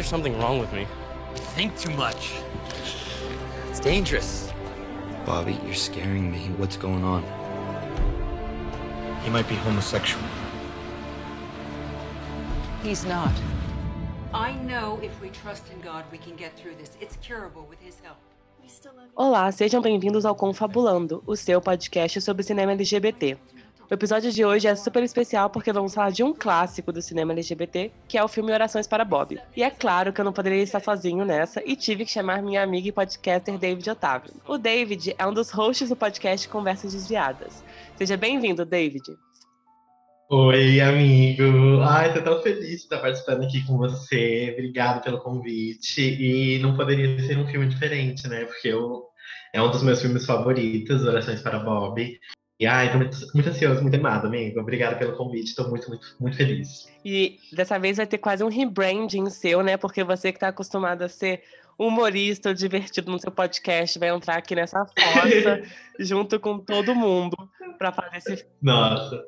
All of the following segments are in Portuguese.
there's something wrong with me. Think too much. It's dangerous. Bobby, you're scaring me. What's going on? He might be homosexual. He's not. I know if we trust in God, we can get through this. It's curable with His help. Olá, sejam bem-vindos ao Confabulando, o seu podcast sobre cinema LGBT. O episódio de hoje é super especial porque vamos falar de um clássico do cinema LGBT, que é o filme Orações para Bob. E é claro que eu não poderia estar sozinho nessa e tive que chamar minha amiga e podcaster David Otávio. O David é um dos hosts do podcast Conversas Desviadas. Seja bem-vindo, David. Oi, amigo. Ai, tô tão feliz de estar participando aqui com você. Obrigado pelo convite. E não poderia ser um filme diferente, né? Porque eu, é um dos meus filmes favoritos, Orações para Bob. E ai, tô muito, muito ansioso, muito animado, amigo. Obrigado pelo convite, tô muito, muito, muito feliz. E dessa vez vai ter quase um rebranding seu, né? Porque você que tá acostumado a ser humorista, divertido no seu podcast, vai entrar aqui nessa fossa junto com todo mundo para fazer esse Nossa.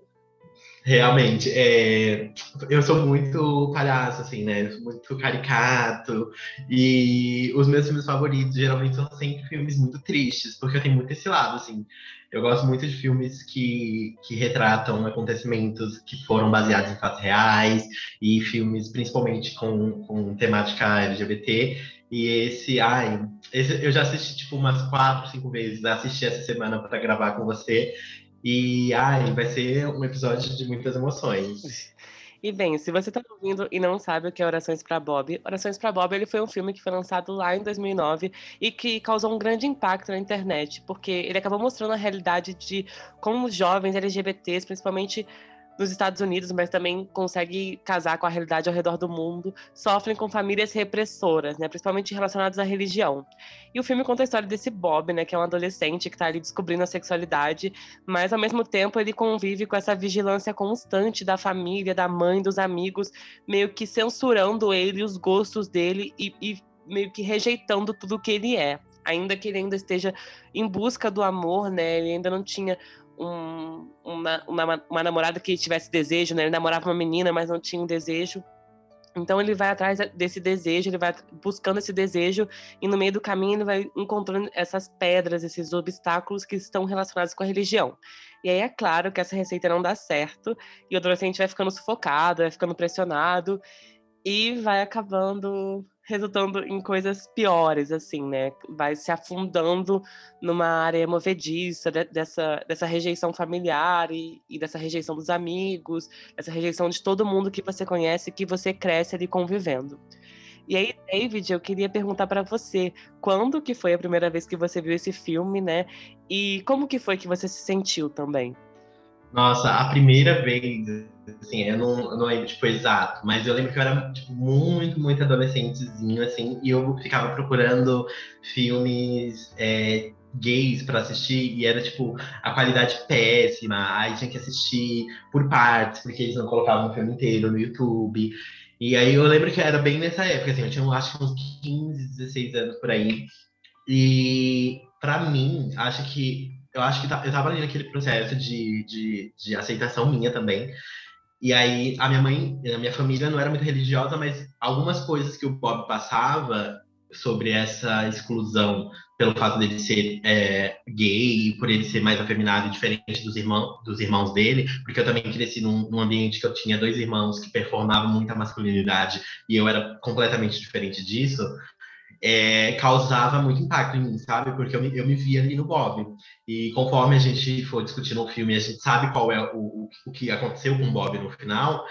Realmente, é, eu sou muito palhaço, assim, né? Muito caricato. E os meus filmes favoritos geralmente são sempre filmes muito tristes, porque eu tenho muito esse lado, assim. Eu gosto muito de filmes que, que retratam acontecimentos que foram baseados em fatos reais, e filmes principalmente com, com temática LGBT. E esse, ai, esse, eu já assisti tipo umas quatro, cinco vezes. Assisti essa semana para gravar com você. E ai, vai ser um episódio de muitas emoções. E bem, se você está ouvindo e não sabe o que é Orações para Bob, Orações para Bob ele foi um filme que foi lançado lá em 2009 e que causou um grande impacto na internet, porque ele acabou mostrando a realidade de como os jovens LGBTs, principalmente nos Estados Unidos, mas também consegue casar com a realidade ao redor do mundo, sofrem com famílias repressoras, né, principalmente relacionadas à religião. E o filme conta a história desse Bob, né, que é um adolescente que está ali descobrindo a sexualidade, mas ao mesmo tempo ele convive com essa vigilância constante da família, da mãe, dos amigos, meio que censurando ele, os gostos dele e, e meio que rejeitando tudo que ele é. Ainda que ele ainda esteja em busca do amor, né? Ele ainda não tinha um, uma, uma, uma, namorada que tivesse desejo, né? Ele namorava uma menina, mas não tinha um desejo. Então ele vai atrás desse desejo, ele vai buscando esse desejo, e no meio do caminho ele vai encontrando essas pedras, esses obstáculos que estão relacionados com a religião. E aí é claro que essa receita não dá certo, e o adolescente vai ficando sufocado, vai ficando pressionado, e vai acabando resultando em coisas piores, assim, né? Vai se afundando numa área movediça de, dessa, dessa rejeição familiar e, e, dessa rejeição dos amigos, dessa rejeição de todo mundo que você conhece, que você cresce ali convivendo. E aí, David, eu queria perguntar para você, quando que foi a primeira vez que você viu esse filme, né? E como que foi que você se sentiu também? Nossa, a primeira vez, assim, eu não, eu não lembro, tipo, exato, mas eu lembro que eu era, tipo, muito, muito adolescentezinho, assim, e eu ficava procurando filmes é, gays para assistir, e era, tipo, a qualidade péssima, aí tinha que assistir por partes, porque eles não colocavam o filme inteiro no YouTube. E aí eu lembro que era bem nessa época, assim, eu tinha, acho que uns 15, 16 anos por aí, e para mim, acho que eu acho que tá, eu tava ali naquele processo de, de, de, aceitação minha também. E aí, a minha mãe, a minha família não era muito religiosa, mas algumas coisas que o Bob passava sobre essa exclusão pelo fato dele ser é, gay, por ele ser mais afeminado e diferente dos, irmão, dos irmãos dele, porque eu também cresci num, num, ambiente que eu tinha dois irmãos que performavam muita masculinidade e eu era completamente diferente disso é, causava muito impacto em mim, sabe? Porque eu me, eu me via ali no Bob. E conforme a gente for discutindo o filme, a gente sabe qual é o, o, o que aconteceu com o Bob no final.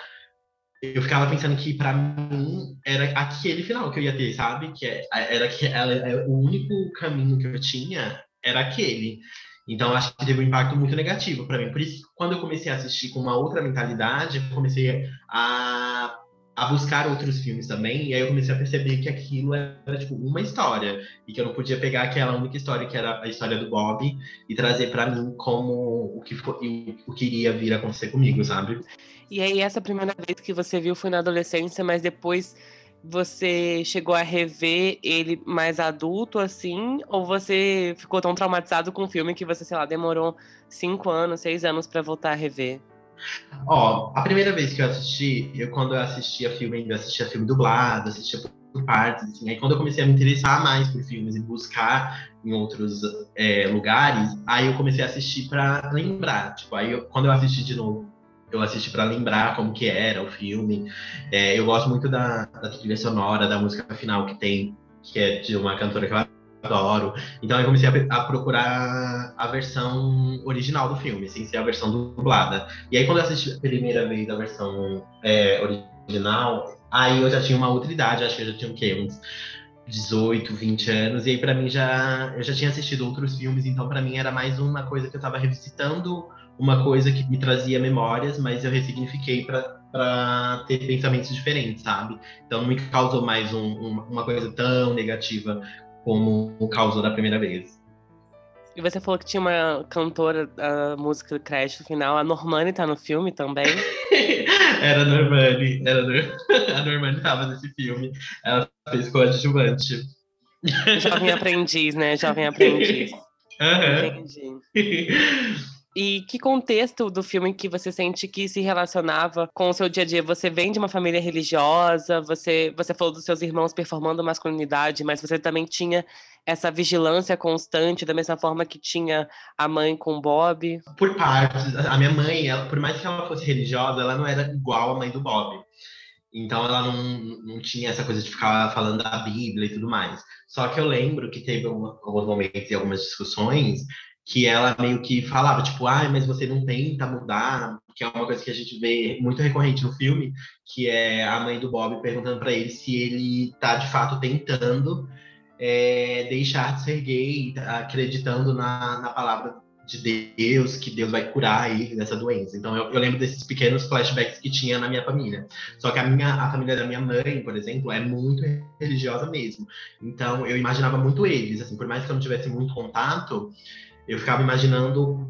Eu ficava pensando que para mim era aquele final que eu ia ter, sabe? Que é, era que ela, é, o único caminho que eu tinha era aquele. Então acho que teve um impacto muito negativo para mim. Por isso, quando eu comecei a assistir com uma outra mentalidade, eu comecei a a buscar outros filmes também, e aí eu comecei a perceber que aquilo era tipo uma história e que eu não podia pegar aquela única história que era a história do Bob e trazer para mim como o que foi, o que iria vir a acontecer comigo, sabe? E aí essa primeira vez que você viu foi na adolescência, mas depois você chegou a rever ele mais adulto, assim? Ou você ficou tão traumatizado com o filme que você, sei lá, demorou cinco anos, seis anos para voltar a rever? Ó, a primeira vez que eu assisti, eu quando eu assistia filme, ainda assistia filme dublado, assistia por partes. Assim. Aí quando eu comecei a me interessar mais por filmes e buscar em outros é, lugares, aí eu comecei a assistir para lembrar. Tipo, aí eu, quando eu assisti de novo, eu assisti para lembrar como que era o filme. É, eu gosto muito da, da trilha sonora, da música final que tem, que é de uma cantora que eu adoro. Então eu comecei a, a, procurar a versão original do filme, sem ser a versão dublada. E aí quando eu assisti a primeira vez a versão é, original, aí eu já tinha uma outra idade, acho que eu já tinha o quê? Uns 18, 20 anos, e aí para mim já eu já tinha assistido outros filmes, então para mim era mais uma coisa que eu estava revisitando, uma coisa que me trazia memórias, mas eu ressignifiquei para ter pensamentos diferentes, sabe? Então não me causou mais um, uma, uma coisa tão negativa como causou da primeira vez. E você falou que tinha uma cantora da música do crédito final. A Normani tá no filme também? era a Normani. Era a Normani tava nesse filme. Ela fez coadjuvante. Jovem aprendiz, né? Jovem aprendiz. Uhum. Entendi. E que contexto do filme que você sente que se relacionava com o seu dia a dia? Você vem de uma família religiosa, você, você falou dos seus irmãos performando masculinidade, mas você também tinha essa vigilância constante, da mesma forma que tinha a mãe com Bob? Por partes. A minha mãe, ela, por mais que ela fosse religiosa, ela não era igual a mãe do Bob. Então ela não, não tinha essa coisa de ficar falando da Bíblia e tudo mais. Só que eu lembro que teve alguns momentos e algumas discussões que ela meio que falava, tipo, ah, mas você não tenta mudar, que é uma coisa que a gente vê muito recorrente no filme, que é a mãe do Bob perguntando para ele se ele tá de fato tentando é, deixar de ser gay, acreditando na, na palavra de Deus, que Deus vai curar ele dessa doença. Então eu, eu, lembro desses pequenos flashbacks que tinha na minha família. Só que a minha a família da minha mãe, por exemplo, é muito religiosa mesmo. Então eu imaginava muito eles, assim, por mais que eu não tivesse muito contato, eu ficava imaginando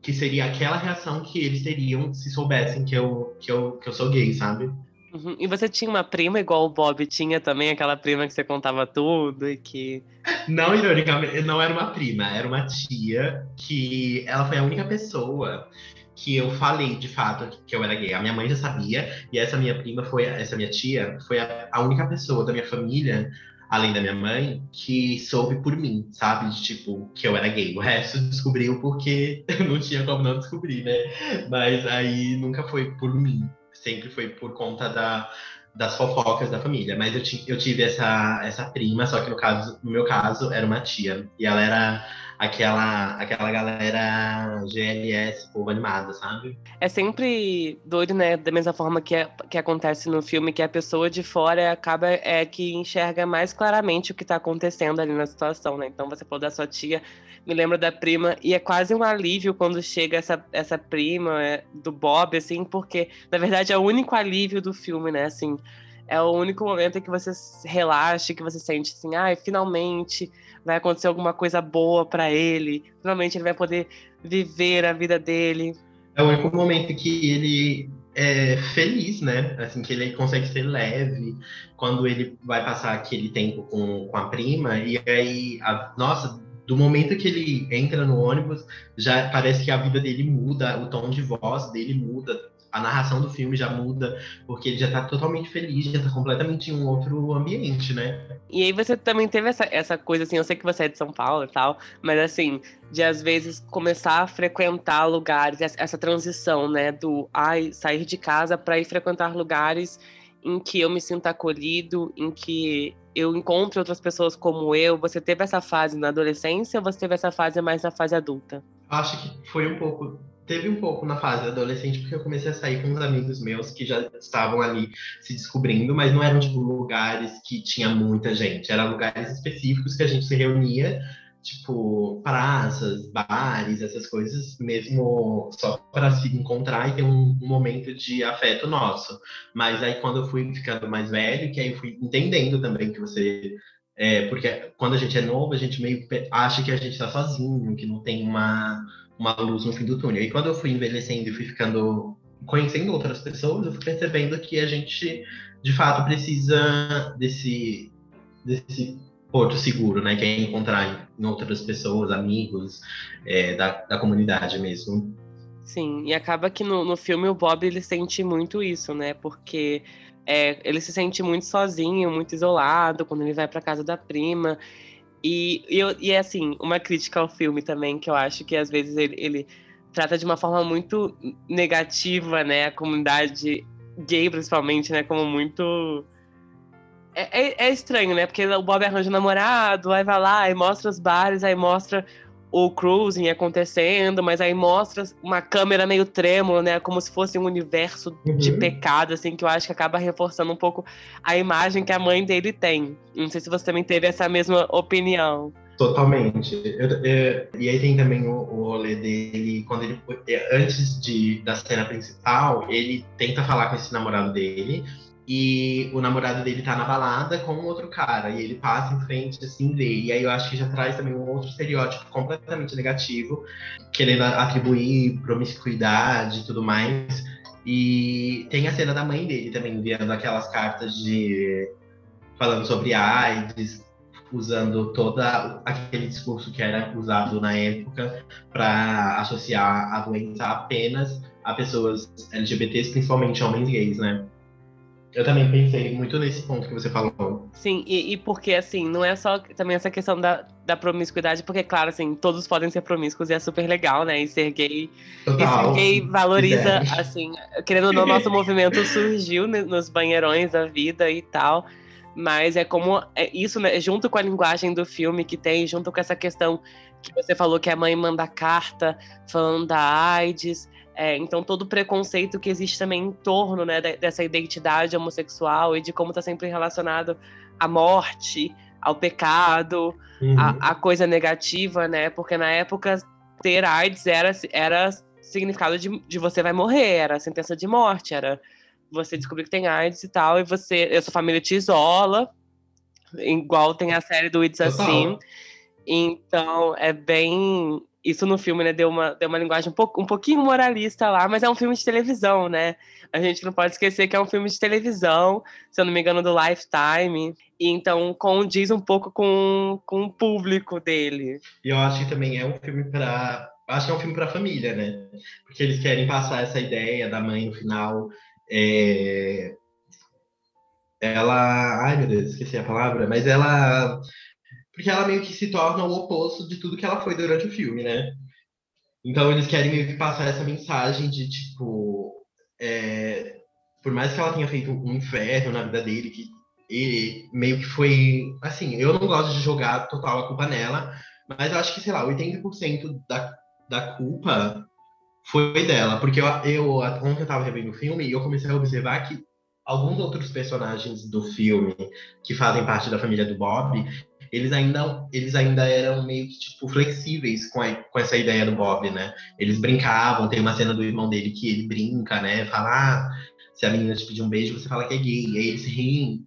que seria aquela reação que eles teriam se soubessem que eu, que eu, que eu sou gay, sabe? Uhum. E você tinha uma prima igual o Bob tinha também, aquela prima que você contava tudo e que. Não, ironicamente, não era uma prima, era uma tia que ela foi a única pessoa que eu falei de fato que eu era gay. A minha mãe já sabia, e essa minha prima foi, essa minha tia, foi a, a única pessoa da minha família além da minha mãe, que soube por mim, sabe? De, tipo, que eu era gay. O resto descobriu porque não tinha como não descobrir, né? Mas aí nunca foi por mim. Sempre foi por conta da, das fofocas da família. Mas eu, eu tive essa, essa prima, só que no, caso, no meu caso era uma tia. E ela era aquela, aquela galera GLS, povo animado, sabe? É sempre doido, né? Da mesma forma que, é, que acontece no filme, que a pessoa de fora acaba é que enxerga mais claramente o que tá acontecendo ali na situação, né? Então você falou da sua tia, me lembro da prima, e é quase um alívio quando chega essa, essa prima é, do Bob, assim, porque na verdade é o único alívio do filme, né? Assim, é o único momento em que você relaxa, que você sente assim, ai, ah, finalmente vai acontecer alguma coisa boa para ele, finalmente ele vai poder viver a vida dele. É o único momento que ele é feliz, né? Assim, que ele consegue ser leve quando ele vai passar aquele tempo com, com a prima, e aí, a, nossa, do momento que ele entra no ônibus, já parece que a vida dele muda, o tom de voz dele muda, a narração do filme já muda, porque ele já tá totalmente feliz, já tá completamente em um outro ambiente, né? E aí você também teve essa, essa coisa, assim, eu sei que você é de São Paulo e tal, mas assim, de às vezes começar a frequentar lugares, essa transição, né, do ai, sair de casa para ir frequentar lugares em que eu me sinta acolhido, em que eu encontre outras pessoas como eu. Você teve essa fase na adolescência ou você teve essa fase mais na fase adulta? Acho que foi um pouco teve um pouco na fase adolescente, porque eu comecei a sair com uns amigos meus que já estavam ali se descobrindo, mas não eram, tipo, lugares que tinha muita gente. Eram lugares específicos que a gente se reunia, tipo, praças, bares, essas coisas, mesmo só para se encontrar e ter um, um, momento de afeto nosso. Mas aí, quando eu fui ficando mais velho, que aí eu fui entendendo também que você é, porque quando a gente é novo, a gente meio acha que a gente está sozinho, que não tem uma, uma luz no fim do túnel. E quando eu fui envelhecendo e fui ficando conhecendo outras pessoas, eu fui percebendo que a gente de fato precisa desse desse porto seguro, né? Que é encontrar em outras pessoas, amigos é, da, da comunidade mesmo. Sim, e acaba que no, no filme o Bob ele sente muito isso, né? Porque É, ele se sente muito sozinho, muito isolado quando ele vai para casa da prima. E, e, e, é assim, uma crítica ao filme também, que eu acho que às vezes ele, ele trata de uma forma muito negativa, né? A comunidade gay, principalmente, né? Como muito. É, é, é, estranho, né? Porque o Bob arranja um namorado, aí vai lá, aí mostra os bares, aí mostra o cruising acontecendo, mas aí mostra uma câmera meio trêmula, né? Como se fosse um universo uhum. de pecado, assim, que eu acho que acaba reforçando um pouco a imagem que a mãe dele tem. Não sei se você também teve essa mesma opinião. Totalmente. Eu, eu, e aí tem também o, o rolê dele, quando ele. É, antes de, da cena principal, ele tenta falar com esse namorado dele e o namorado dele tá na balada com outro cara, e ele passa em frente, assim, vê. E aí eu acho que já traz também um outro estereótipo completamente negativo, querendo atribuir promiscuidade e tudo mais. E tem a cena da mãe dele também, enviando aquelas cartas de. falando sobre AIDS, usando todo aquele discurso que era usado na época para associar a doença apenas a pessoas LGBTs, principalmente homens gays, né? Eu também pensei muito nesse ponto que você falou. Sim, e, e, porque, assim, não é só também essa questão da, da promiscuidade, porque, claro, assim, todos podem ser promíscuos e é super legal, né? E ser gay. Total. E ser gay valoriza, assim, querendo ou não, nosso movimento surgiu nos banheirões da vida e tal. Mas é como é isso, né? Junto com a linguagem do filme que tem, junto com essa questão que você falou que a mãe manda carta falando da AIDS. É, então, todo o preconceito que existe também em torno né, dessa identidade homossexual e de como está sempre relacionado à morte, ao pecado, uhum. à, coisa negativa, né? Porque na época ter AIDS era, era significado de, de você vai morrer, era sentença de morte, era você descobrir que tem AIDS e tal, e você, a sua família te isola, igual tem a série do It's Assim. Então, é bem isso no filme, né, deu uma, deu uma linguagem um, pouco, um pouquinho moralista lá, mas é um filme de televisão, né? A gente não pode esquecer que é um filme de televisão, se eu não me engano, do Lifetime. E então condiz um pouco com, com o público dele. E eu acho que também é um filme para acho que é um filme para família, né? Porque eles querem passar essa ideia da mãe no final. É... Ela. Ai, meu Deus, esqueci a palavra, mas ela porque ela meio que se torna o oposto de tudo que ela foi durante o filme, né? Então eles querem meio que passar essa mensagem de tipo. É, por mais que ela tenha feito um inferno na vida dele, que ele meio que foi. Assim, eu não gosto de jogar total a culpa nela, mas eu acho que, sei lá, 80% da, da culpa foi dela. Porque eu, eu, ontem eu tava revendo o filme e eu comecei a observar que alguns outros personagens do filme que fazem parte da família do Bob, eles ainda, eles ainda eram meio que, tipo, flexíveis com, a, com essa ideia do Bob, né? Eles brincavam, tem uma cena do irmão dele que ele brinca, né? Fala, ah, se a menina te pedir um beijo, você fala que é gay. E aí eles riem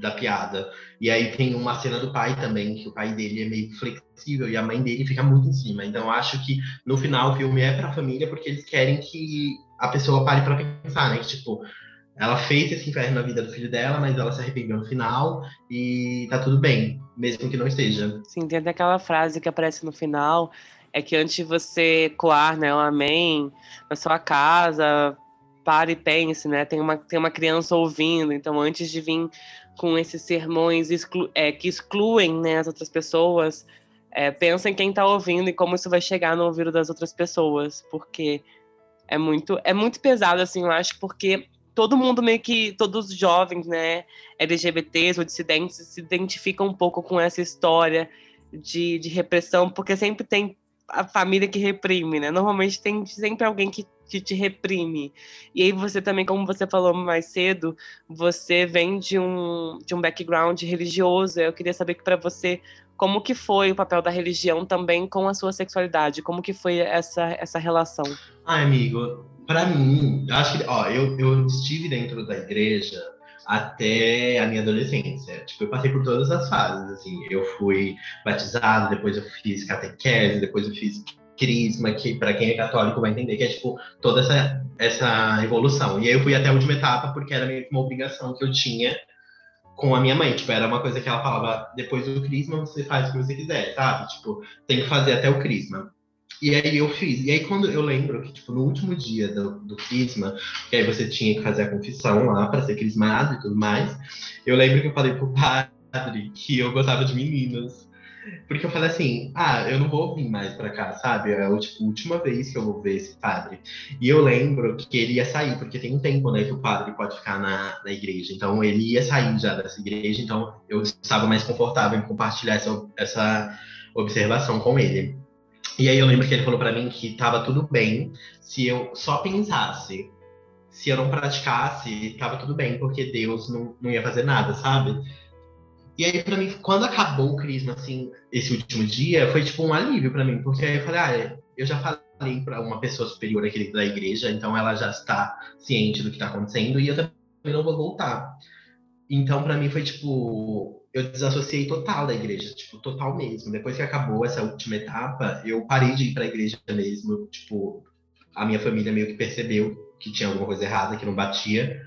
da piada. E aí tem uma cena do pai também, que o pai dele é meio flexível e a mãe dele fica muito em cima. Então acho que no final o filme é pra família porque eles querem que a pessoa pare para pensar, né? Que, tipo, ela fez esse inferno na vida do filho dela, mas ela se arrependeu no final e tá tudo bem, mesmo que não esteja. Sim, tem até aquela frase que aparece no final, é que antes de você coar, né, um amém na sua casa, pare e pense, né? Tem uma, tem uma criança ouvindo, então antes de vir com esses sermões exclu é, que excluem né, as outras pessoas, é, pensa em quem está ouvindo e como isso vai chegar no ouvido das outras pessoas, porque é muito, é muito pesado, assim, eu acho, porque todo mundo meio que, todos os jovens, né, LGBTs ou dissidentes se identificam um pouco com essa história de, de repressão, porque sempre tem a família que reprime, né? Normalmente tem sempre alguém que, que te reprime. E aí você também, como você falou mais cedo, você vem de um, de um background religioso. Eu queria saber que para você como que foi o papel da religião também com a sua sexualidade? Como que foi essa, essa relação? Ai, amigo, para mim, acho que, ó, eu, eu estive dentro da igreja até a minha adolescência. Tipo, eu passei por todas as fases, assim. Eu fui batizado, depois eu fiz catequese, depois eu fiz crisma, que para quem é católico vai entender que é tipo toda essa essa evolução. E aí eu fui até a última etapa porque era meio que uma obrigação que eu tinha com a minha mãe, tipo, era uma coisa que ela falava, depois do crisma você faz o que você quiser, sabe? Tipo, tem que fazer até o crisma. E aí eu fiz. E aí quando eu lembro que, tipo, no último dia do, do crisma, que aí você tinha que fazer a confissão lá para ser crismado e tudo mais, eu lembro que eu falei pro padre que eu gostava de meninos. Porque eu falei assim, ah, eu não vou vir mais pra cá, sabe? É a tipo, última vez que eu vou ver esse padre. E eu lembro que ele ia sair, porque tem um tempo, né, que o padre pode ficar na, na igreja. Então ele ia sair já dessa igreja, então eu estava mais confortável em compartilhar essa, essa observação com ele. E aí eu lembro que ele falou para mim que tava tudo bem se eu só pensasse. Se eu não praticasse, tava tudo bem, porque Deus não, não ia fazer nada, sabe? E aí, pra mim, quando acabou o Crisma, assim, esse último dia, foi tipo um alívio para mim, porque aí eu falei, ah, eu já falei para uma pessoa superior aqui da igreja, então ela já está ciente do que tá acontecendo e eu também não vou voltar. Então, para mim, foi tipo, eu desassociei total da igreja, tipo, total mesmo. Depois que acabou essa última etapa, eu parei de ir pra igreja mesmo, tipo, a minha família meio que percebeu que tinha alguma coisa errada, que não batia.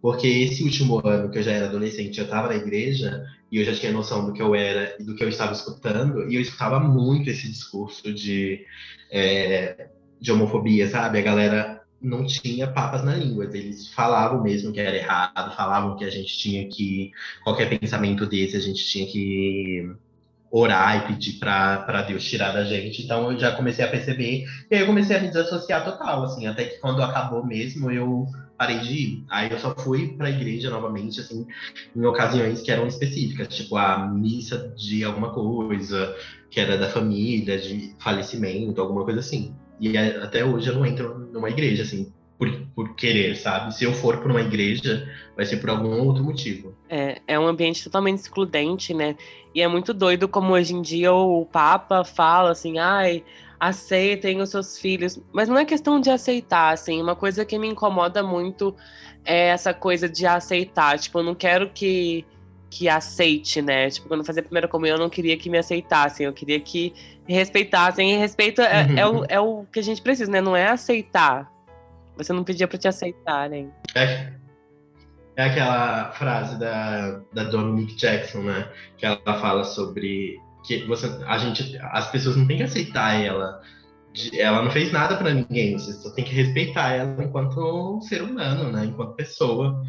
Porque esse último ano que eu já era adolescente, eu estava na igreja e eu já tinha noção do que eu era e do que eu estava escutando, e eu escutava muito esse discurso de, é, de homofobia, sabe? A galera não tinha papas na língua, eles falavam mesmo que era errado, falavam que a gente tinha que, qualquer pensamento desse, a gente tinha que orar e pedir para Deus tirar da gente. Então eu já comecei a perceber, e aí eu comecei a me desassociar total, assim, até que quando acabou mesmo, eu parei de ir. Aí eu só fui para a igreja novamente, assim, em ocasiões que eram específicas, tipo a missa de alguma coisa, que era da família, de falecimento, alguma coisa assim. E até hoje eu não entro numa igreja, assim, por, por querer, sabe? Se eu for para uma igreja, vai ser por algum outro motivo. É, é um ambiente totalmente excludente, né? E é muito doido como hoje em dia o Papa fala assim, ai, aceitem os seus filhos. Mas não é questão de aceitar, assim. Uma coisa que me incomoda muito é essa coisa de aceitar. Tipo, eu não quero que, que aceite, né? Tipo, quando eu fazia a primeira comunhão, eu não queria que me aceitassem. Eu queria que respeitassem. E respeito é, é, o, é o que a gente precisa, né? Não é aceitar. Você não pedia para te aceitarem. É, é aquela frase da, da Dominique Jackson, né? Que ela fala sobre que você, a gente, as pessoas não têm que aceitar ela. Ela não fez nada para ninguém, você só tem que respeitar ela enquanto ser humano, né? Enquanto pessoa.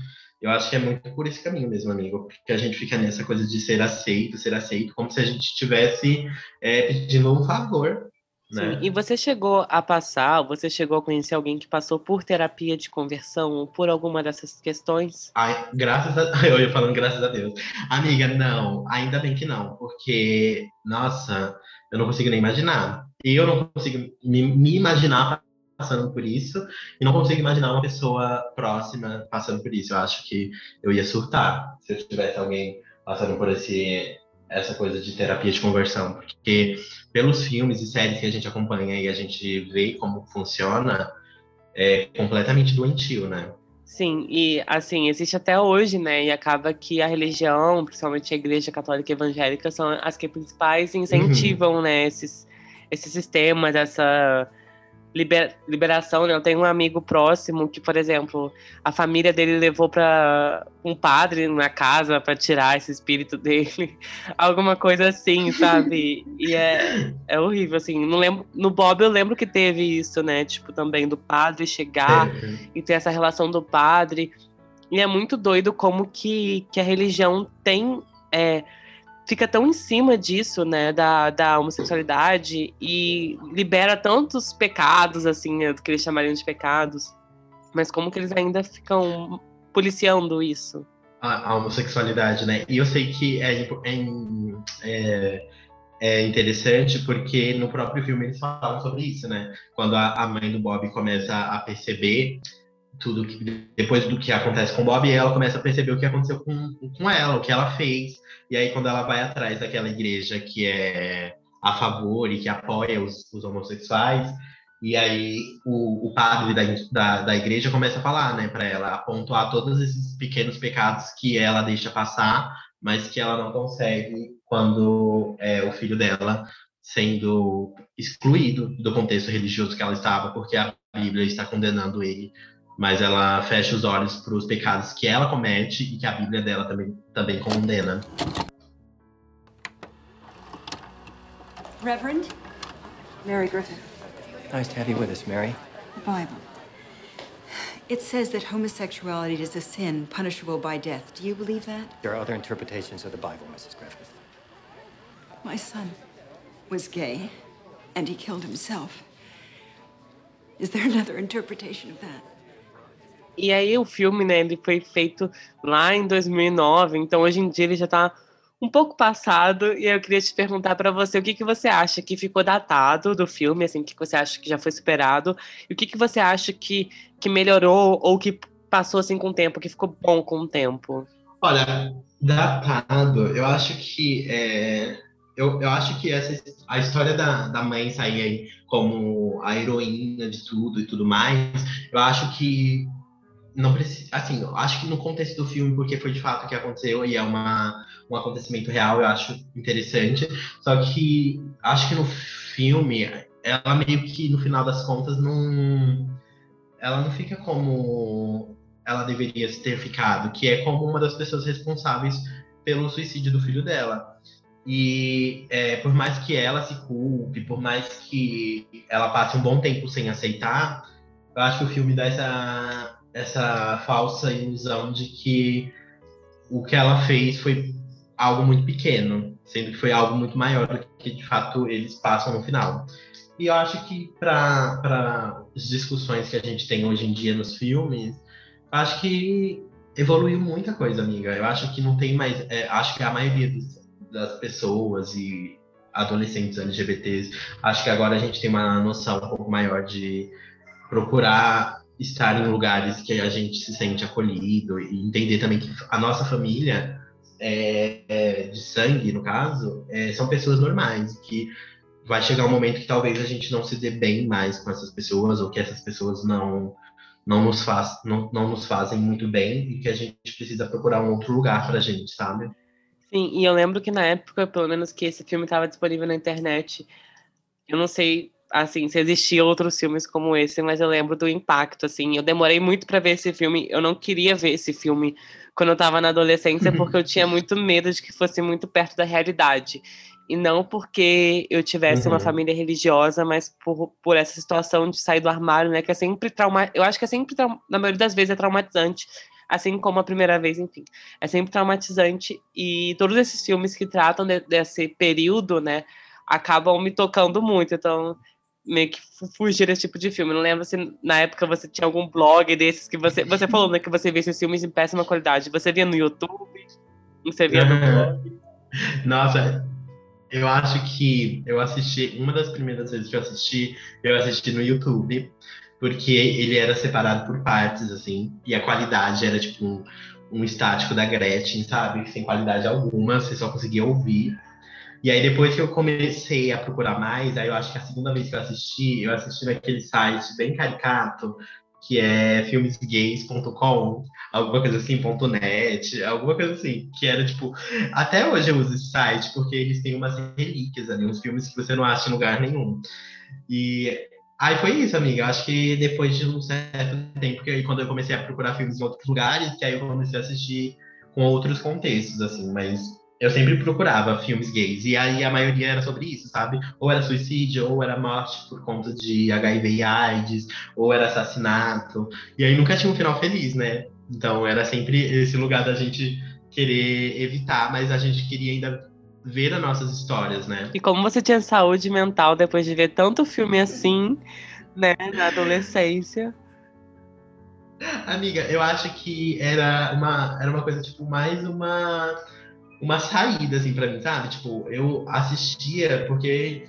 Eu acho que é muito por esse caminho mesmo, amigo, porque a gente fica nessa coisa de ser aceito, ser aceito, como se a gente estivesse é, pedindo um favor né? E você chegou a passar, você chegou a conhecer alguém que passou por terapia de conversão ou por alguma dessas questões? Ai, graças a eu ia falando graças a Deus. Amiga, não, ainda bem que não, porque, nossa, eu não consigo nem imaginar. Eu não consigo me, me imaginar passando por isso, e não consigo imaginar uma pessoa próxima passando por isso. Eu acho que eu ia surtar se eu tivesse alguém passando por esse essa coisa de terapia de conversão, porque pelos filmes e séries que a gente acompanha e a gente vê como funciona, é completamente doentio, né? Sim, e assim, existe até hoje, né? E acaba que a religião, principalmente a igreja católica evangélica, são as que principais incentivam, uhum. né, esses, esses sistemas, essa liber, liberação, né? Eu tenho um amigo próximo que, por exemplo, a família dele levou para um padre na casa para tirar esse espírito dele, alguma coisa assim, sabe? E é, é horrível, assim. Não lembro, no Bob eu lembro que teve isso, né? Tipo, também do padre chegar é. e ter essa relação do padre. E é muito doido como que, que a religião tem. É, fica tão em cima disso, né, da, da homossexualidade e libera tantos pecados, assim, né, que eles chamariam de pecados, mas como que eles ainda ficam policiando isso? A, a homossexualidade, né? E eu sei que é, é, é, é, interessante porque no próprio filme eles falam sobre isso, né? Quando a, a mãe do Bob começa a perceber tudo que depois do que acontece com o Bob, ela começa a perceber o que aconteceu com, com ela, o que ela fez. E aí, quando ela vai atrás daquela igreja que é a favor e que apoia os, os homossexuais, e aí o, o padre da, da, da, igreja começa a falar, né, para ela, a pontuar todos esses pequenos pecados que ela deixa passar, mas que ela não consegue quando é o filho dela sendo excluído do contexto religioso que ela estava, porque a Bíblia está condenando ele mas ela fecha os olhos para os pecados que ela comete e que a Bíblia dela também, também condena. Reverend Mary Griffin. Nice to have you with us, Mary. The Bible. It says that homosexuality is a sin punishable by death. Do you believe that? There are other interpretations of the Bible, Mrs. Griffith. My son was gay, and he killed himself. Is there another interpretation of that? E aí o filme, né, ele foi feito lá em 2009, então hoje em dia ele já tá um pouco passado, e eu queria te perguntar para você o que, que você acha que ficou datado do filme, assim, o que, que você acha que já foi superado, e o que, que você acha que, que melhorou ou que passou assim com o tempo, que ficou bom com o tempo? Olha, datado, eu acho que é, eu, eu acho que essa a história da, da mãe sair aí como a heroína de tudo e tudo mais, eu acho que não precisa, assim, acho que no contexto do filme, porque foi de fato o que aconteceu e é uma, um acontecimento real, eu acho interessante. Só que acho que no filme, ela meio que, no final das contas, não. Ela não fica como ela deveria ter ficado, que é como uma das pessoas responsáveis pelo suicídio do filho dela. E é, por mais que ela se culpe, por mais que ela passe um bom tempo sem aceitar, eu acho que o filme dá essa essa falsa ilusão de que o que ela fez foi algo muito pequeno, sendo que foi algo muito maior do que de fato eles passam no final. E eu acho que para as discussões que a gente tem hoje em dia nos filmes, acho que evoluiu muita coisa, amiga. Eu acho que não tem mais. É, acho que a maioria dos, das pessoas e adolescentes LGBTs, acho que agora a gente tem uma noção um pouco maior de procurar estar em lugares que a gente se sente acolhido e entender também que a nossa família é, é, de sangue, no caso, é, são pessoas normais, que vai chegar um momento que talvez a gente não se dê bem mais com essas pessoas ou que essas pessoas não não nos, faz, não, não nos fazem muito bem e que a gente precisa procurar um outro lugar para a gente, sabe? Sim, e eu lembro que na época, pelo menos que esse filme estava disponível na internet, eu não sei assim, se existiam outros filmes como esse, mas eu lembro do impacto, assim. Eu demorei muito para ver esse filme. Eu não queria ver esse filme quando eu estava na adolescência, porque eu tinha muito medo de que fosse muito perto da realidade. E não porque eu tivesse uhum. uma família religiosa, mas por, por essa situação de sair do armário, né? Que é sempre trauma. Eu acho que é sempre, na maioria das vezes, é traumatizante. Assim como a primeira vez, enfim. É sempre traumatizante. E todos esses filmes que tratam de, desse período, né? Acabam me tocando muito. Então, meio que fugir desse tipo de filme. Não lembro se na época você tinha algum blog desses que você. Você falou né, que você vê esses filmes em péssima qualidade. Você via no YouTube? Você via no blog? Nossa, eu acho que eu assisti. Uma das primeiras vezes que eu assisti, eu assisti no YouTube, porque ele era separado por partes, assim, e a qualidade era tipo um, um estático da Gretchen, sabe? Sem qualidade alguma, você só conseguia ouvir. E aí, depois que eu comecei a procurar mais, aí eu acho que a segunda vez que eu assisti, eu assisti naquele site bem caricato, que é filmesgays.com, alguma coisa assim, ponto .net, alguma coisa assim, que era tipo, até hoje eu uso esse site, porque eles têm umas relíquias ali, uns filmes que você não acha em lugar nenhum. E aí foi isso, amiga, acho que depois de um certo tempo, que aí quando eu comecei a procurar filmes em outros lugares, que aí eu comecei a assistir com outros contextos, assim, mas eu sempre procurava filmes gays. E aí a maioria era sobre isso, sabe? Ou era suicídio, ou era morte por conta de HIV e AIDS, ou era assassinato. E aí nunca tinha um final feliz, né? Então era sempre esse lugar da gente querer evitar, mas a gente queria ainda ver as nossas histórias, né? E como você tinha saúde mental depois de ver tanto filme assim, né, na adolescência? Amiga, eu acho que era uma, era uma coisa, tipo, mais uma uma saída, assim, pra mim, sabe? Tipo, eu assistia porque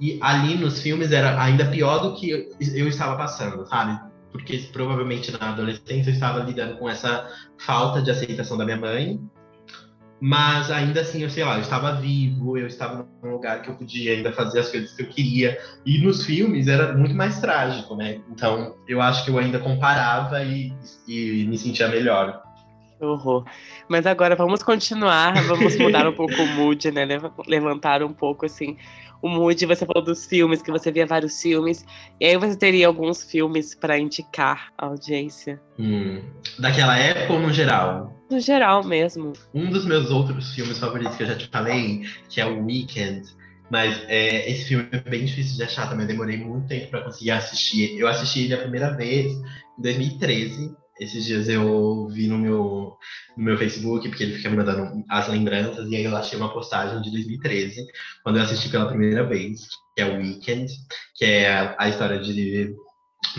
e ali nos filmes era ainda pior do que eu estava passando, sabe? Porque provavelmente na adolescência eu estava lidando com essa falta de aceitação da minha mãe, mas ainda assim, eu sei lá, eu estava vivo, eu estava num lugar que eu podia ainda fazer as coisas que eu queria. E nos filmes era muito mais trágico, né? Então eu acho que eu ainda comparava e, e me sentia melhor horror. Mas agora vamos continuar, vamos mudar um pouco o mood, né? Levantar um pouco assim o mood. Você falou dos filmes, que você via vários filmes. E aí você teria alguns filmes para indicar à audiência. Hum. Daquela época ou no geral? No geral mesmo. Um dos meus outros filmes favoritos que eu já te falei, que é o Weekend, Mas é, esse filme é bem difícil de achar também. Eu demorei muito tempo para conseguir assistir. Eu assisti ele a primeira vez em 2013. Esses dias eu vi no meu, no meu Facebook, porque ele fica me mandando as lembranças, e aí eu achei uma postagem de 2013, quando eu assisti pela primeira vez, que é o Weekend, que é a, história de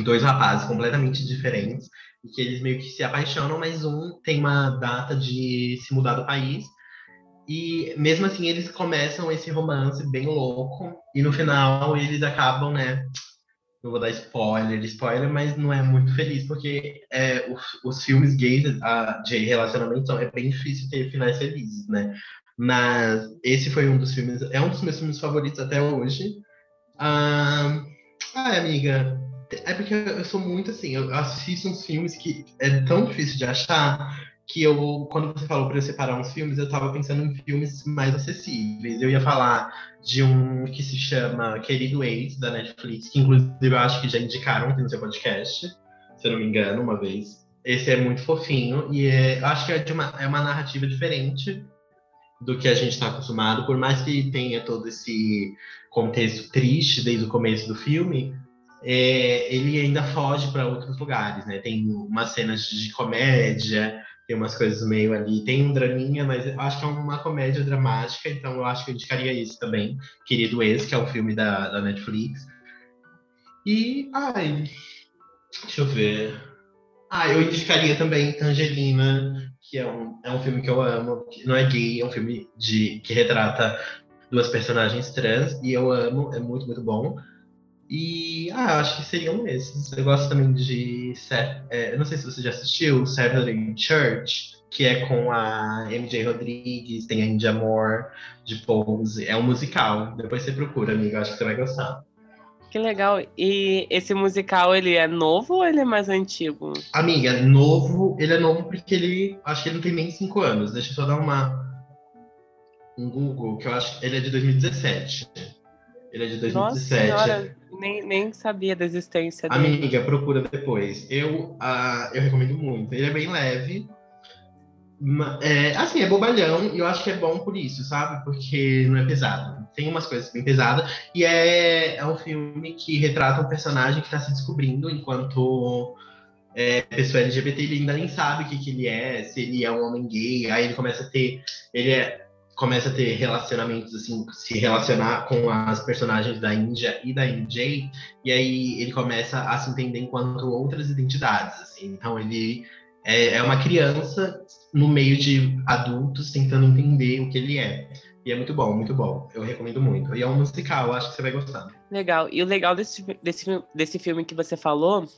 dois rapazes completamente diferentes, e que eles meio que se apaixonam, mas um tem uma data de se mudar do país, e mesmo assim eles começam esse romance bem louco, e no final eles acabam, né? Não vou dar spoiler, spoiler, mas não é muito feliz, porque é, os, os filmes gays a, de relacionamento são, é bem difícil ter finais felizes, né? Mas esse foi um dos filmes, é um dos meus filmes favoritos até hoje. Ah, ai, amiga, é porque eu sou muito assim, eu assisto uns filmes que é tão difícil de achar que eu, quando você falou para eu separar uns filmes, eu estava pensando em filmes mais acessíveis. Eu ia falar de um que se chama Querido Ex, da Netflix, que inclusive eu acho que já indicaram aqui no seu podcast, se eu não me engano, uma vez. Esse é muito fofinho e é, acho que é, de uma, é uma narrativa diferente do que a gente está acostumado, por mais que tenha todo esse contexto triste desde o começo do filme, é, ele ainda foge para outros lugares, né? Tem umas cenas de comédia, tem umas coisas meio ali, tem um draminha, mas acho que é uma comédia dramática, então eu acho que eu indicaria isso também, Querido Ex, que é um filme da, da Netflix. E, ai, deixa eu ver. Ah, eu indicaria também Angelina, que é um, é um filme que eu amo, que não é gay, é um filme de, que retrata duas personagens trans, e eu amo, é muito, muito bom. E ah, acho que seriam esses. Eu gosto também de. É, não sei se você já assistiu Saturday Church, que é com a MJ Rodrigues, tem a India Moore de Pose. É um musical. Depois você procura, amigo. Acho que você vai gostar. Que legal. E esse musical, ele é novo ou ele é mais antigo? Amiga, novo. Ele é novo porque ele. Acho que ele não tem nem cinco anos. Deixa eu só dar uma. Um Google, que eu acho que ele é de 2017. Ele é de 2017. Nossa senhora, nem, nem sabia da existência dele. Amiga, procura depois. Eu, uh, eu recomendo muito. Ele é bem leve. É, assim, é bobalhão e eu acho que é bom por isso, sabe? Porque não é pesado. Tem umas coisas bem pesadas. E é, é um filme que retrata um personagem que está se descobrindo enquanto é, pessoa LGBT. Ele ainda nem sabe o que, que ele é, se ele é um homem gay. Aí ele começa a ter. Ele é começa a ter relacionamentos, assim, se relacionar com as personagens da Índia e da MJ, e aí ele começa a se entender enquanto outras identidades, assim. Então ele é, é uma criança no meio de adultos tentando entender o que ele é. E é muito bom, muito bom. Eu recomendo muito. E é um musical, acho que você vai gostar. Legal. E o legal desse, desse, desse filme que você falou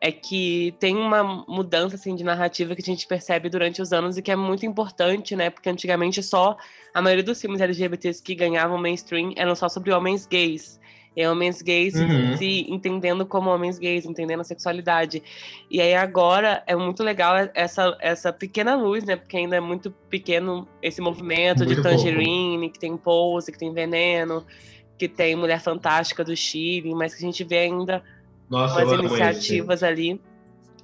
é que tem uma mudança assim de narrativa que a gente percebe durante os anos e que é muito importante, né? Porque antigamente só a maioria dos filmes LGBTs que ganhavam mainstream eram só sobre homens gays. E homens gays uhum. se entendendo como homens gays, entendendo a sexualidade. E aí agora é muito legal essa, essa pequena luz, né? Porque ainda é muito pequeno esse movimento muito de Tangerine, pouco. que tem Pose, que tem Veneno, que tem Mulher Fantástica do Chile, mas que a gente vê ainda nossa, umas iniciativas ali.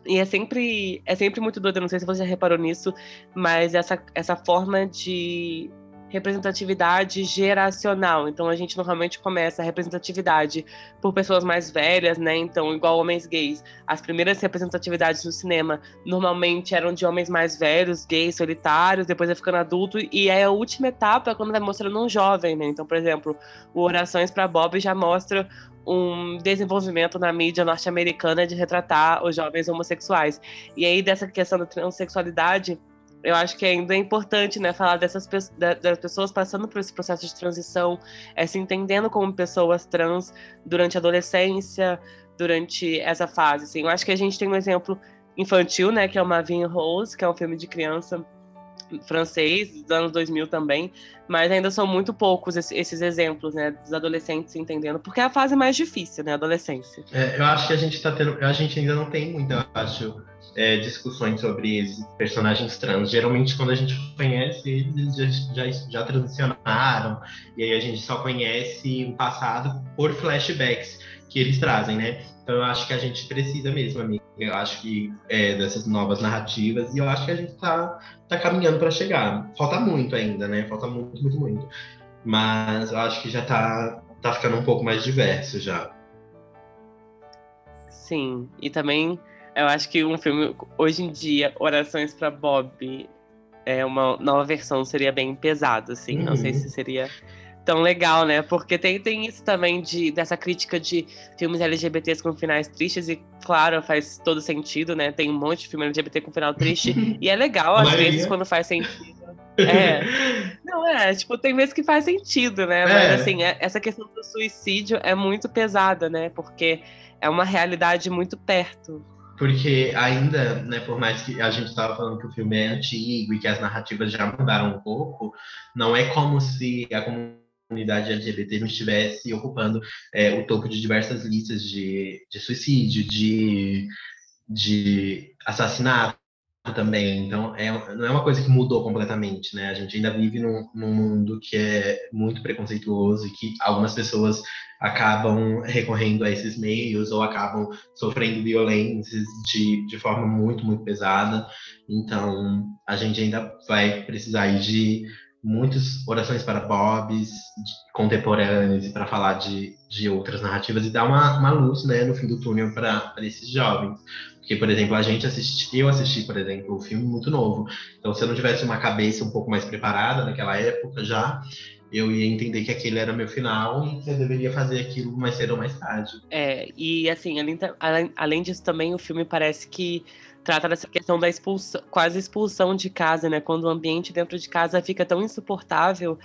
E é sempre, é sempre muito doido, não sei se você já reparou nisso, mas essa, essa forma de representatividade geracional. Então a gente normalmente começa a representatividade por pessoas mais velhas, né? Então, igual homens gays, as primeiras representatividades no cinema normalmente eram de homens mais velhos, gays, solitários, depois vai ficando adulto, e aí a última etapa é quando vai mostrando um jovem, né? Então, por exemplo, o Orações para Bob já mostra um desenvolvimento na mídia norte-americana de retratar os jovens homossexuais. E aí, dessa questão da transexualidade, eu acho que ainda é importante, né, falar dessas das pessoas passando por esse processo de transição, é, se entendendo como pessoas trans durante a adolescência, durante essa fase. Assim. Eu acho que a gente tem um exemplo infantil, né, que é o Marvin Rose, que é um filme de criança francês dos anos 2000 também, mas ainda são muito poucos esses exemplos, né, dos adolescentes entendendo, porque é a fase mais difícil, né, a adolescência. É, eu acho que a gente tá tendo, a gente ainda não tem muito, eu acho, é, discussões sobre personagens trans. Geralmente, quando a gente conhece eles, já, já, já transicionaram, e aí a gente só conhece o passado por flashbacks que eles trazem, né? Então eu acho que a gente precisa mesmo, amiga. Eu acho que é, dessas novas narrativas e eu acho que a gente tá, tá caminhando para chegar. Falta muito ainda, né? Falta muito, muito, muito. mas eu acho que já tá, tá ficando um pouco mais diverso já. Sim, e também eu acho que um filme, hoje em dia, Orações para Bob, é uma nova versão seria bem pesado, assim. Uhum. Não sei uhum. se seria tão legal, né? Porque tem, tem isso também de, dessa crítica de filmes LGBTs com finais tristes, e claro, faz todo sentido, né? Tem um monte de filme LGBT com final triste, e é legal, às vezes, quando faz sentido. É. Não, é, tipo, tem vezes que faz sentido, né? Mas é. assim, é, essa questão do suicídio é muito pesada, né? Porque é uma realidade muito perto. Porque ainda, né, por mais que a gente estava falando que o filme é antigo e que as narrativas já mudaram um pouco, não é como se a comunidade LGBT não estivesse ocupando é, o topo de diversas listas de, de suicídio, de, de assassinato também. Então, é, não é uma coisa que mudou completamente, né? A gente ainda vive num, num mundo que é muito preconceituoso e que algumas pessoas acabam recorrendo a esses meios ou acabam sofrendo violências de, de forma muito, muito pesada. Então, a gente ainda vai precisar de muitas orações para Bobs contemporâneas para falar de, de outras narrativas e dar uma, uma luz né, no fim do túnel para esses jovens. Porque, por exemplo, a gente assisti, eu assisti, por exemplo, um filme muito novo. Então, se eu não tivesse uma cabeça um pouco mais preparada naquela época já, eu ia entender que aquele era meu final e que eu deveria fazer aquilo mais cedo ou mais tarde. É, e assim, além, além, além disso também, o filme parece que trata dessa questão da expulsão, quase expulsão de casa, né? Quando o ambiente dentro de casa fica tão insuportável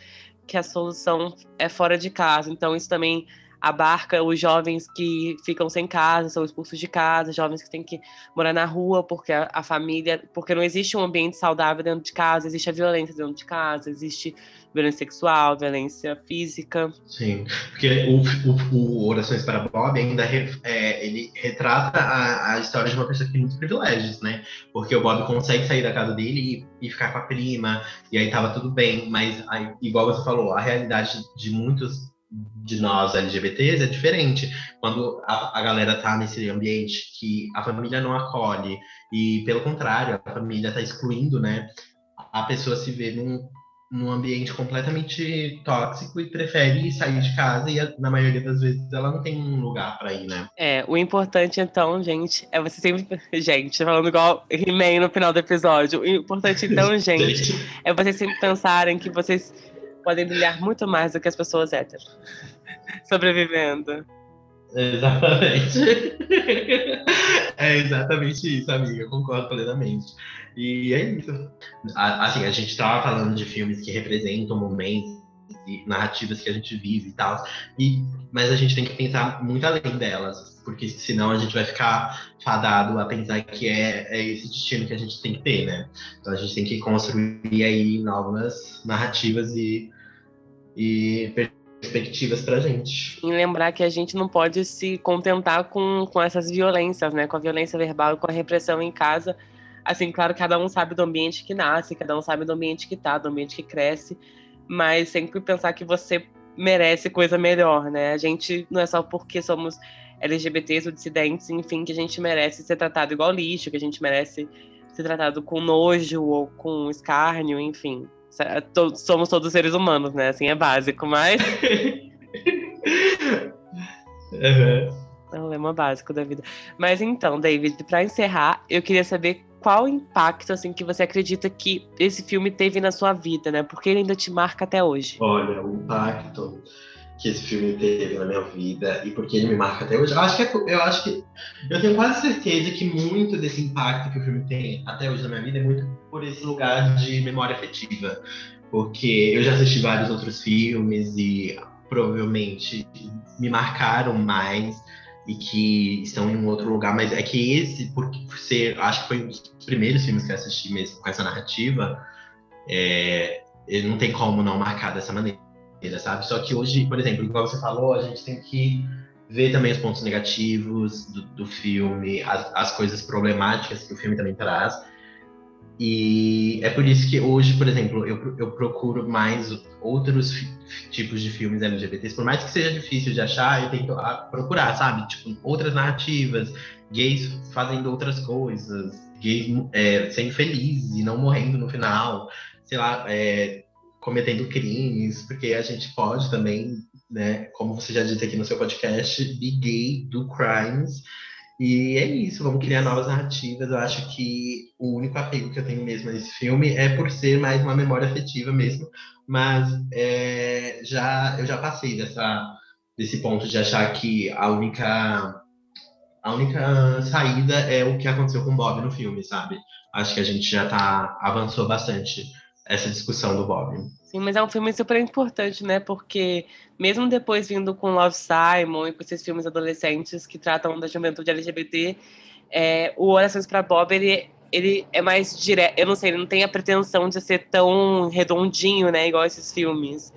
que a solução é fora de casa. Então, isso também abarca os jovens que ficam sem casa, são expulsos de casa, jovens que têm que morar na rua porque a, família, porque não existe um ambiente saudável dentro de casa, existe a violência dentro de casa, existe violência sexual, violência física. Sim, porque o, o, o Orações para Bob ainda re, é, ele retrata a, a, história de uma pessoa que tem muitos privilégios, né? Porque o Bob consegue sair da casa dele e, e ficar com a prima, e aí tava tudo bem, mas aí, igual você falou, a realidade de muitos de nós LGBTs é diferente. Quando a, a galera tá nesse ambiente que a família não acolhe e, pelo contrário, a família tá excluindo, né? A pessoa se vê num, num ambiente completamente tóxico e prefere sair de casa e na maioria das vezes ela não tem um lugar para ir, né? É, o importante então, gente, é você sempre, gente, falando igual He-Man no final do episódio. O importante então, gente, é vocês sempre pensarem que vocês podem brilhar muito mais do que as pessoas héteros. Sobrevivendo. Exatamente. é exatamente isso, amiga. Eu concordo plenamente. E é isso. Assim, a gente tava falando de filmes que representam momentos e narrativas que a gente vive e tal. E, mas a gente tem que pensar muito além delas, porque senão a gente vai ficar fadado a pensar que é, é esse destino que a gente tem que ter, né? Então a gente tem que construir aí novas narrativas e, e perspectivas pra gente. E lembrar que a gente não pode se contentar com, com essas violências, né? Com a violência verbal e com a repressão em casa. Assim, claro, cada um sabe do ambiente que nasce, cada um sabe do ambiente que tá, do ambiente que cresce, mas sempre pensar que você merece coisa melhor, né? A gente não é só porque somos LGBTs ou dissidentes, enfim, que a gente merece ser tratado igual lixo, que a gente merece ser tratado com nojo ou com escárnio, enfim. Somos todos seres humanos, né? Assim é básico, mas. uhum. É o lema básico da vida. Mas então, David, para encerrar, eu queria saber qual impacto assim que você acredita que esse filme teve na sua vida, né? Porque ele ainda te marca até hoje. Olha, o impacto que esse filme teve na minha vida e porque ele me marca até hoje. Eu acho que é, eu acho que eu tenho quase certeza que muito desse impacto que o filme tem até hoje na minha vida é muito por esse lugar de memória afetiva, porque eu já assisti vários outros filmes e provavelmente me marcaram mais e que estão em um outro lugar, mas é que esse, por ser, acho que foi um dos primeiros filmes que eu assisti mesmo com essa narrativa, é, ele não tem como não marcar dessa maneira sabe? Só que hoje, por exemplo, igual você falou, a gente tem que ver também os pontos negativos do, do filme, as, as coisas problemáticas que o filme também traz. E é por isso que hoje, por exemplo, eu, eu procuro mais outros tipos de filmes LGBTs, por mais que seja difícil de achar, eu tento ah, procurar, sabe? Tipo, outras narrativas, gays fazendo outras coisas, gays é, sendo felizes e não morrendo no final, sei lá, é, cometendo crimes, porque a gente pode também, né, como você já disse aqui no seu podcast, be gay, do crimes. E é isso, vamos criar novas narrativas. Eu acho que o único apego que eu tenho mesmo a esse filme é por ser mais uma memória afetiva mesmo, mas é, já eu já passei dessa, desse ponto de achar que a única a única saída é o que aconteceu com Bob no filme, sabe? Acho que a gente já tá avançou bastante essa discussão do Bob. Sim, mas é um filme super importante, né? Porque mesmo depois vindo com Love Simon e com esses filmes adolescentes que tratam da juventude LGBT, é, o Orações para Bob ele, ele é mais direto. Eu não sei, ele não tem a pretensão de ser tão redondinho, né? Igual esses filmes.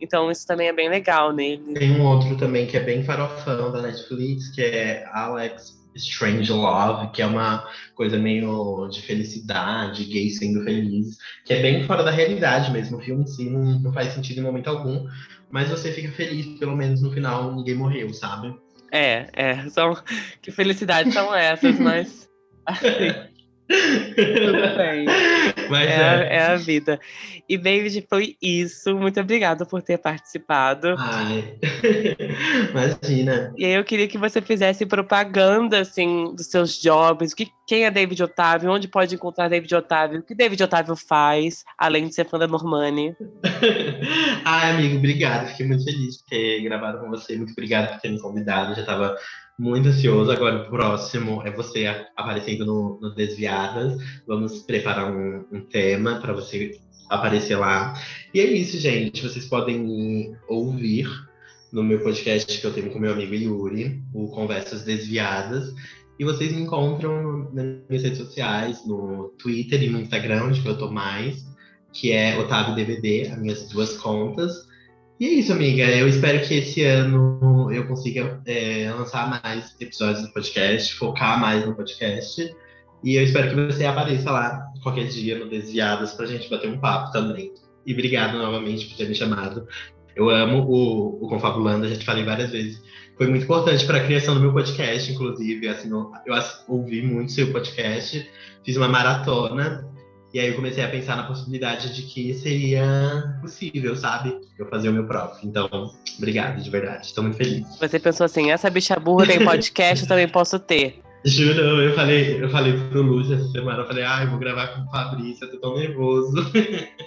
Então isso também é bem legal nele. Tem um outro também que é bem farofão da Netflix, que é Alex Strange Love, que é uma coisa meio de felicidade, gay sendo feliz, que é bem fora da realidade mesmo. O filme em si não, não faz sentido em momento algum, mas você fica feliz, pelo menos no final ninguém morreu, sabe? É, é. São... Que felicidades são essas, mas. Assim, tudo bem. Mas É, é. a, é a vida. E, David, foi isso. Muito obrigada por ter participado. Ai. Imagina. E aí eu queria que você fizesse propaganda, assim, dos seus jobs. O que, quem é David Otávio? Onde pode encontrar David Otávio? O que David Otávio faz, além de ser fã da Normani? Ai, amigo, obrigado. Fiquei muito feliz de ter gravado com você. Muito obrigado por ter me convidado. Já estava muito ansioso. Agora o próximo é você aparecendo no, no Desviadas. Vamos preparar um, um tema para você aparecer lá. E é isso, gente. Vocês podem ouvir no meu podcast que eu tenho com meu amigo Yuri, o Conversas Desviadas. E vocês me encontram nas minhas redes sociais, no Twitter e no Instagram, onde eu tô mais, que é Otávio DVD, as minhas duas contas. E é isso, amiga. Eu espero que esse ano eu consiga é, lançar mais episódios do podcast, focar mais no podcast. E eu espero que você apareça lá qualquer dia no Desviadas pra gente bater um papo também. E obrigado novamente por ter me chamado. Eu amo o, o Confabulando, já te falei várias vezes. Foi muito importante para a criação do meu podcast, inclusive. Assim, eu, eu ouvi muito seu podcast, fiz uma maratona. E aí eu comecei a pensar na possibilidade de que seria possível, sabe? Eu fazer o meu próprio. Então, obrigado, de verdade. Estou muito feliz. Você pensou assim, essa bicha burra tem podcast, eu também posso ter. Juro, eu falei, eu falei pro Lúcio essa semana, eu falei, ah, eu vou gravar com o Fabrício, eu tô tão nervoso.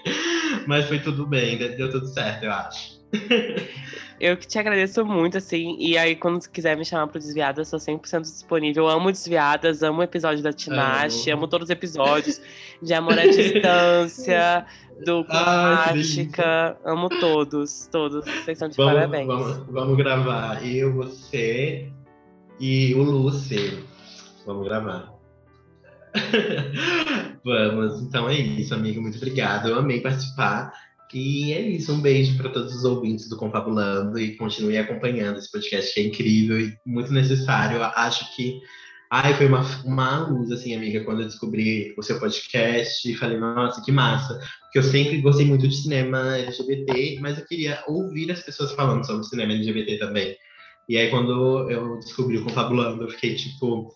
Mas foi tudo bem, deu deu tudo certo, eu acho. Eu que te agradeço muito, assim. E aí, quando quiser me chamar pro Desviadas, eu sou 100% disponível. Eu amo Desviadas, amo o episódio da Tinashe, Amo. amo todos os episódios de Amor à Distância, do que Mágica. amo todos, todos. Vocês estão de Vamos, parabéns. vamos, vamos gravar. Eu, você e o Lúcio. Vamos gravar. vamos, então é isso, amigo. Muito obrigado. Eu amei participar. E é isso, um beijo para todos os ouvintes do Confabulando e continue acompanhando esse podcast que é incrível e muito necessário. Acho que ai, foi uma, uma luz, assim, amiga, quando eu descobri o seu podcast e falei, nossa, que massa. Porque eu sempre gostei muito de cinema LGBT, mas eu queria ouvir as pessoas falando sobre cinema LGBT também. E aí, quando eu descobri o Confabulando, eu fiquei tipo.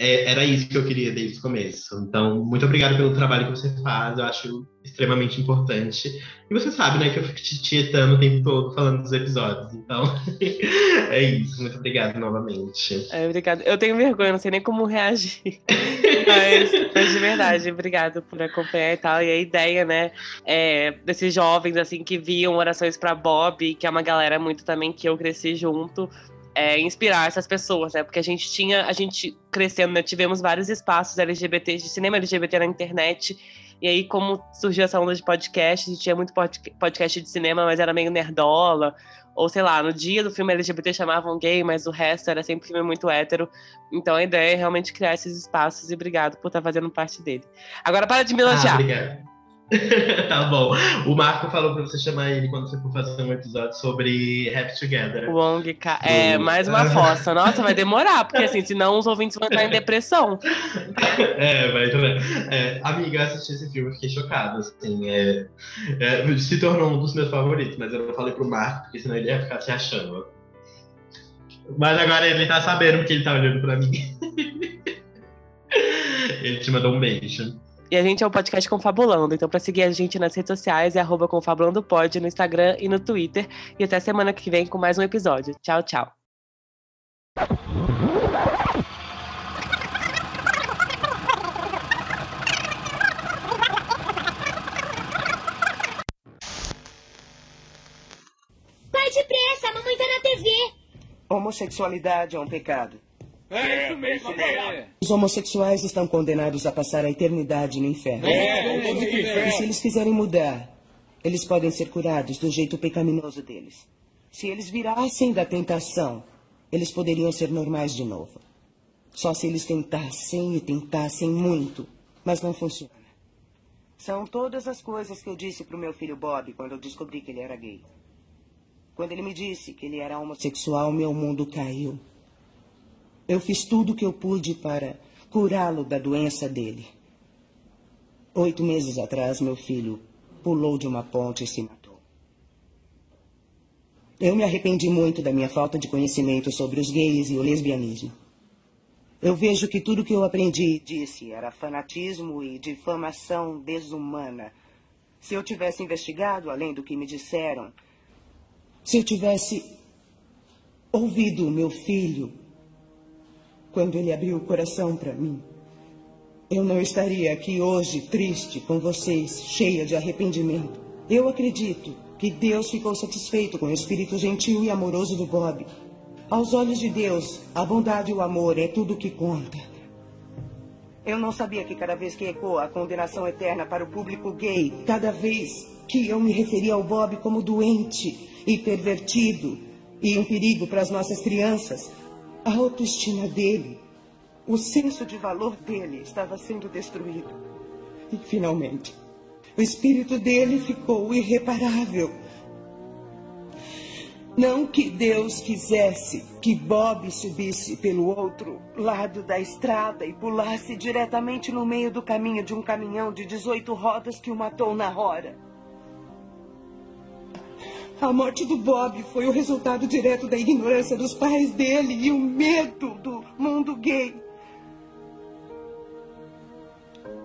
é- era isso que eu queria desde o começo. Então, muito obrigado pelo trabalho que você faz, eu acho extremamente importante. E você sabe, né, que eu fico te tietando o tempo todo falando dos episódios. Então, é isso. Muito obrigado novamente. É, obrigada. Eu tenho vergonha, não sei nem como reagir. mas, mas de verdade, obrigado por acompanhar e tal. E a ideia, né, é, desses jovens, assim, que viam orações pra Bob, que é uma galera muito também que eu cresci junto, é, inspirar essas pessoas, né? Porque a gente tinha, a gente crescendo, né, tivemos vários espaços LGBT, de cinema LGBT na internet. E aí, como surgiu essa onda de podcast, a gente tinha muito pod- podcast de cinema, mas era meio nerdola. Ou sei lá, no dia do filme LGBT chamavam gay, mas o resto era sempre filme muito hétero. Então a ideia é realmente criar esses espaços e obrigado por estar fazendo parte dele. Agora para de me Ah, elogiar. obrigado. tá bom. O Marco falou pra você chamar ele quando você for fazer um episódio sobre Happy Together. Wong Ka- É, mais uma fossa. Nossa, vai demorar, porque assim, senão os ouvintes vão entrar em depressão. É, vai também. É, amiga, eu assisti esse filme e fiquei chocado, assim, é, é, se tornou um dos meus favoritos, mas eu não falei pro Marco, porque senão ele ia ficar se achando. Mas agora ele tá sabendo porque ele tá olhando pra mim. ele te mandou um beijo. E a gente é o podcast Confabulando. Então, para seguir a gente nas redes sociais, é arroba confabulandopod no Instagram e no Twitter. E até semana que vem com mais um episódio. Tchau, tchau. Vai depressa, a mamãe tá na TV. Homossexualidade é um pecado. É isso mesmo, Os homossexuais estão condenados a passar a eternidade no inferno. E se eles quiserem mudar, eles podem ser curados do jeito pecaminoso deles. Se eles virassem da tentação, eles poderiam ser normais de novo. Só se eles tentassem e tentassem muito. Mas não funciona. São todas as coisas que eu disse pro meu filho Bob quando eu descobri que ele era gay. Quando ele me disse que ele era homossexual, meu mundo caiu. Eu fiz tudo o que eu pude para curá-lo da doença dele. Oito meses atrás, meu filho pulou de uma ponte e se matou. Eu me arrependi muito da minha falta de conhecimento sobre os gays e o lesbianismo. Eu vejo que tudo que eu aprendi e disse era fanatismo e difamação desumana. Se eu tivesse investigado além do que me disseram, se eu tivesse ouvido meu filho quando ele abriu o coração para mim, eu não estaria aqui hoje triste com vocês, cheia de arrependimento. Eu acredito que Deus ficou satisfeito com o espírito gentil e amoroso do Bob. Aos olhos de Deus, a bondade e o amor é tudo o que conta. Eu não sabia que cada vez que ecoa a condenação eterna para o público gay, cada vez que eu me referia ao Bob como doente e pervertido e um perigo para as nossas crianças, a autoestima dele, o senso de valor dele estava sendo destruído. E finalmente, o espírito dele ficou irreparável. Não que Deus quisesse que Bob subisse pelo outro lado da estrada e pulasse diretamente no meio do caminho de um caminhão de 18 rodas que o matou na hora. A morte do Bob foi o resultado direto da ignorância dos pais dele e o medo do mundo gay.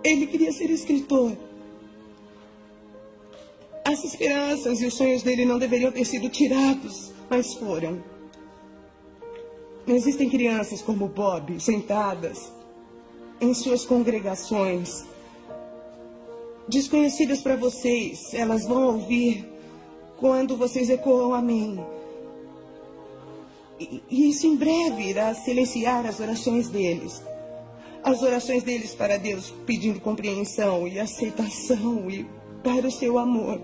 Ele queria ser escritor. As esperanças e os sonhos dele não deveriam ter sido tirados, mas foram. Existem crianças como Bob sentadas em suas congregações, desconhecidas para vocês. Elas vão ouvir quando vocês ecoam a mim. E, e isso em breve irá silenciar as orações deles. As orações deles para Deus pedindo compreensão e aceitação e para o seu amor.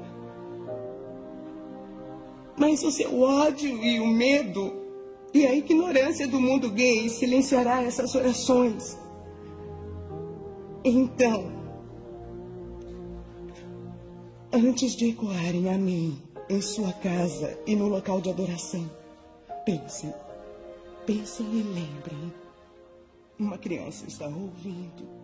Mas o seu ódio e o medo e a ignorância do mundo gay silenciará essas orações. Então, antes de ecoarem a mim em sua casa e no local de adoração, pensem, pensem e lembrem. Uma criança está ouvindo.